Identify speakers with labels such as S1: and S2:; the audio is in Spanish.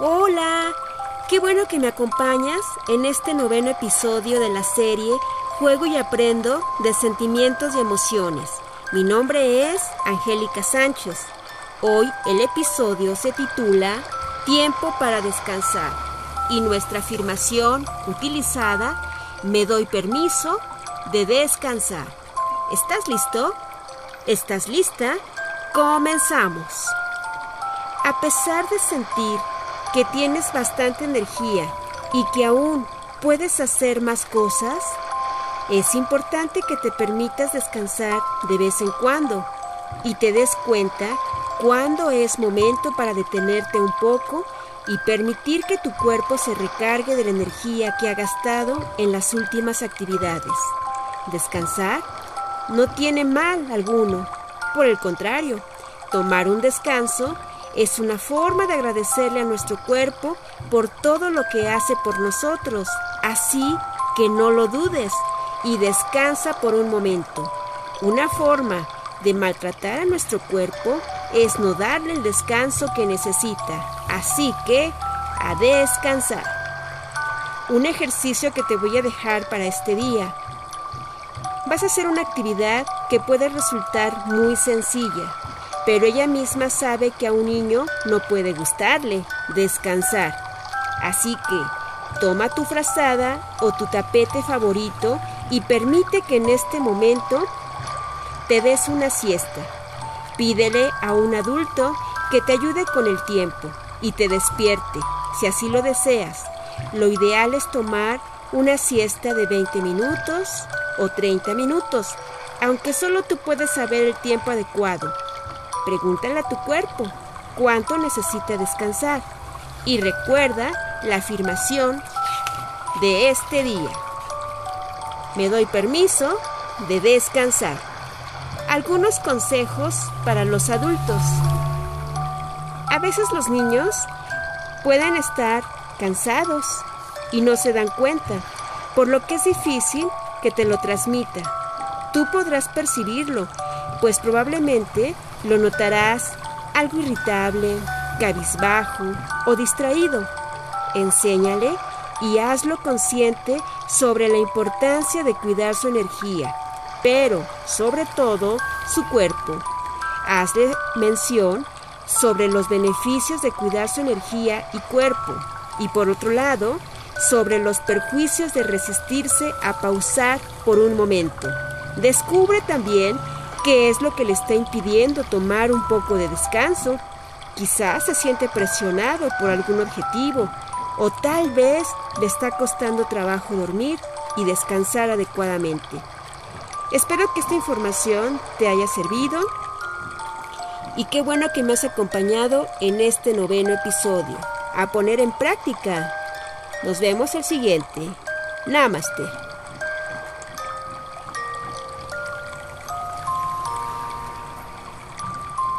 S1: Hola, qué bueno que me acompañas en este noveno episodio de la serie Juego y Aprendo de Sentimientos y Emociones. Mi nombre es Angélica Sánchez. Hoy el episodio se titula Tiempo para descansar y nuestra afirmación utilizada, me doy permiso de descansar. ¿Estás listo? ¿Estás lista? Comenzamos. A pesar de sentir que tienes bastante energía y que aún puedes hacer más cosas, es importante que te permitas descansar de vez en cuando y te des cuenta cuándo es momento para detenerte un poco y permitir que tu cuerpo se recargue de la energía que ha gastado en las últimas actividades. Descansar no tiene mal alguno. Por el contrario, tomar un descanso es una forma de agradecerle a nuestro cuerpo por todo lo que hace por nosotros. Así que no lo dudes y descansa por un momento. Una forma de maltratar a nuestro cuerpo es no darle el descanso que necesita. Así que, a descansar. Un ejercicio que te voy a dejar para este día. Vas a hacer una actividad que puede resultar muy sencilla, pero ella misma sabe que a un niño no puede gustarle descansar. Así que, toma tu frazada o tu tapete favorito y permite que en este momento te des una siesta. Pídele a un adulto que te ayude con el tiempo y te despierte, si así lo deseas. Lo ideal es tomar una siesta de 20 minutos o 30 minutos, aunque solo tú puedes saber el tiempo adecuado. Pregúntale a tu cuerpo cuánto necesita descansar y recuerda la afirmación de este día. Me doy permiso de descansar. Algunos consejos para los adultos. A veces los niños pueden estar cansados y no se dan cuenta, por lo que es difícil que te lo transmita. Tú podrás percibirlo, pues probablemente lo notarás algo irritable, cabizbajo o distraído. Enséñale y hazlo consciente sobre la importancia de cuidar su energía, pero sobre todo su cuerpo. Hazle mención sobre los beneficios de cuidar su energía y cuerpo y por otro lado, sobre los perjuicios de resistirse a pausar por un momento. Descubre también qué es lo que le está impidiendo tomar un poco de descanso. Quizás se siente presionado por algún objetivo o tal vez le está costando trabajo dormir y descansar adecuadamente. Espero que esta información te haya servido y qué bueno que me has acompañado en este noveno episodio. A poner en práctica. Nos vemos el siguiente. Namaste.